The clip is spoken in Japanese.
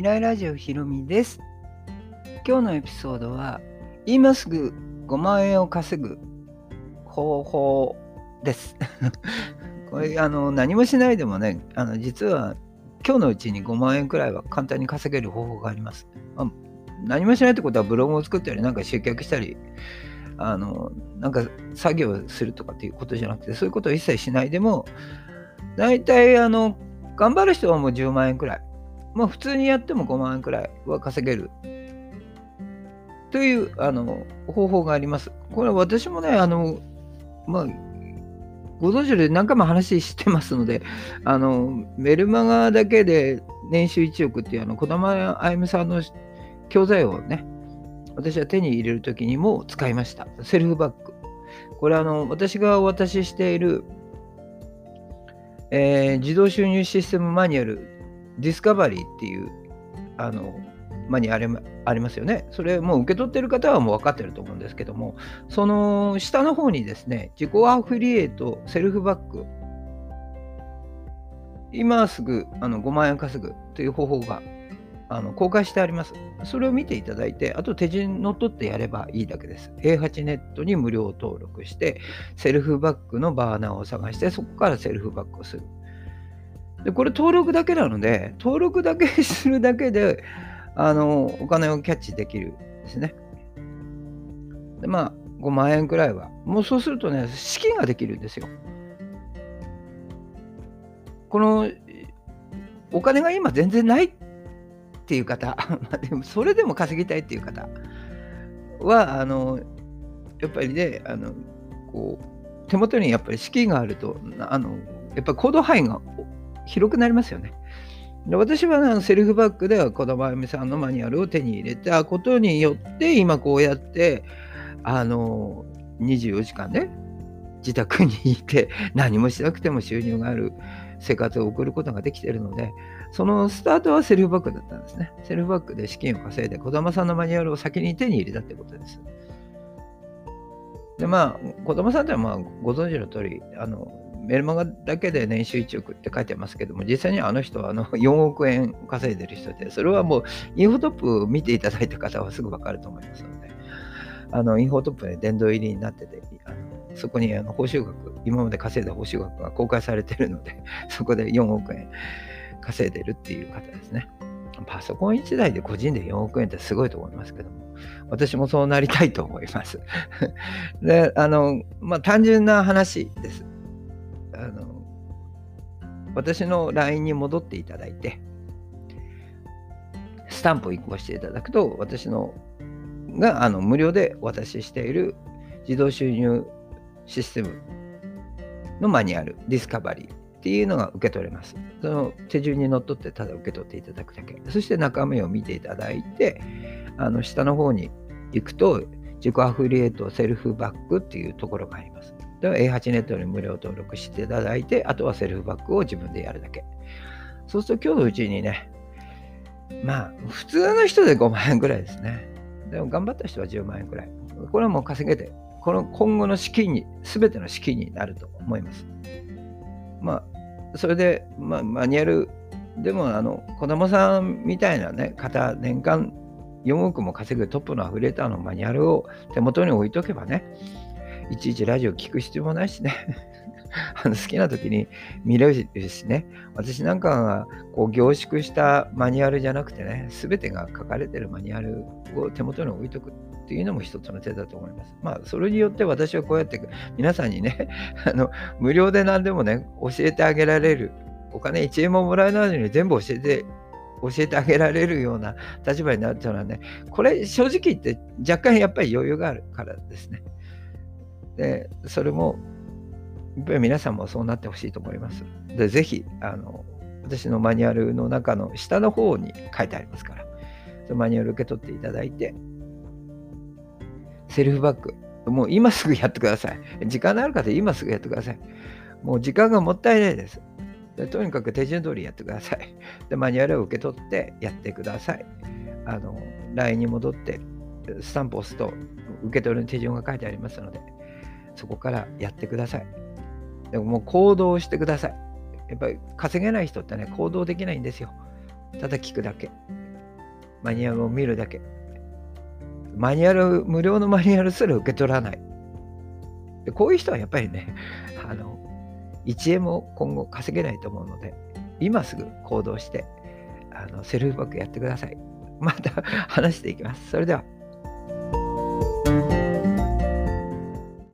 未来ラジオひろみです。今日のエピソードは、今すぐ5万円を稼ぐ方法です。これあの何もしないでもね、あの実は今日のうちに5万円くらいは簡単に稼げる方法があります。まあ、何もしないってことはブログを作ったり、なんか集客したり、あのなんか作業するとかっていうことじゃなくて、そういうことを一切しないでも、大体あの頑張る人はもう10万円くらい。まあ普通にやっても5万円くらいは稼げる。というあの方法があります。これは私もね、あの、まあ、ご存知で何回も話してますので、あの、メルマガだけで年収1億っていうあの、児玉あゆみさんの教材をね、私は手に入れるときにも使いました。セルフバッグ。これあの、私がお渡ししているえー、自動収入システムマニュアル、ディスカバリーっていうあのマニアありますよね。それもう受け取ってる方はもう分かってると思うんですけども、その下の方にですね、自己アフィリエイト、セルフバック、今すぐあの5万円稼ぐという方法があの公開してあります。それを見ていただいて、あと手順のっとってやればいいだけです。A8 ネットに無料登録して、セルフバックのバーナーを探して、そこからセルフバックをする。で、これ登録だけなので、登録だけするだけで、あの、お金をキャッチできるんですね。で、まあ、5万円くらいは。もうそうするとね、資金ができるんですよ。この、お金が今全然ないっていう方、までもそれでも稼ぎたいっていう方は、あのやっぱりね、あのこう手元にやっぱり資金があると、あのやっぱり行動範囲が広くなりますよね。で私は、ね、セルフバッグでは児玉あゆみさんのマニュアルを手に入れたことによって今こうやってあの24時間ね自宅にいて何もしなくても収入がある生活を送ることができているのでそのスタートはセルフバックだったんですね。セルフバックで資金を稼いで、児玉さんのマニュアルを先に手に入れたってことです。で、まあ、児玉さんってはまあご存知の通り、あの、メルマガだけで年収1億って書いてますけども、実際にあの人はあの 4億円稼いでる人で、それはもうインフォトップ見ていただいた方はすぐわかると思いますので、あのインフォトップで殿堂入りになってて、あのそこにあの報酬額、今まで稼いだ報酬額が公開されてるので、そこで4億円稼いでるっていう方ですね。パソコン1台で個人で4億円ってすごいと思いますけども、私もそうなりたいと思います。で、あの、まあ、単純な話です。私の LINE に戻っていただいて、スタンプを移行していただくと、私のがあの無料でお渡ししている自動収入システムのマニュアル、ディスカバリーっていうのが受け取れます。その手順にのっとってただ受け取っていただくだけ。そして中身を見ていただいて、あの下の方に行くと、自己アフリエイトセルフバックっていうところがあります。では A8 ネットに無料登録していただいて、あとはセルフバックを自分でやるだけ。そうすると今日のうちにね、まあ、普通の人で5万円ぐらいですね。でも頑張った人は10万円ぐらい。これはもう稼げて、この今後の資金に、すべての資金になると思います。まあ、それで、まあ、マニュアルでも、あの、子供さんみたいなね、方、年間4億も稼ぐトップのアフレーターのマニュアルを手元に置いとけばね、いちいちラジオ聞く必要もないしね。あの好きな時に見れるしね。私なんかがこう凝縮したマニュアルじゃなくてね、すべてが書かれてるマニュアルを手元に置いとくっていうのも一つの手だと思います。まあ、それによって私はこうやって皆さんにね、あの無料で何でもね、教えてあげられる、お金1円ももらえないのに全部教えて教えてあげられるような立場になるというのはね、これ正直言って若干やっぱり余裕があるからですね。で、それも、皆さんもそうなってほしいと思います。で、ぜひ、あの、私のマニュアルの中の下の方に書いてありますから、そのマニュアル受け取っていただいて、セルフバッグ。もう今すぐやってください。時間のある方、今すぐやってください。もう時間がもったいないです。でとにかく手順通りやってください。で、マニュアルを受け取ってやってください。あの、LINE に戻って、スタンプ押すと、受け取る手順が書いてありますので、そこからやってください。でももう行動してください。やっぱり稼げない人ってね、行動できないんですよ。ただ聞くだけ。マニュアルを見るだけ。マニュアル、無料のマニュアルすら受け取らない。でこういう人はやっぱりね、あの、1円も今後稼げないと思うので、今すぐ行動して、あのセルフバックやってください。また 話していきます。それでは。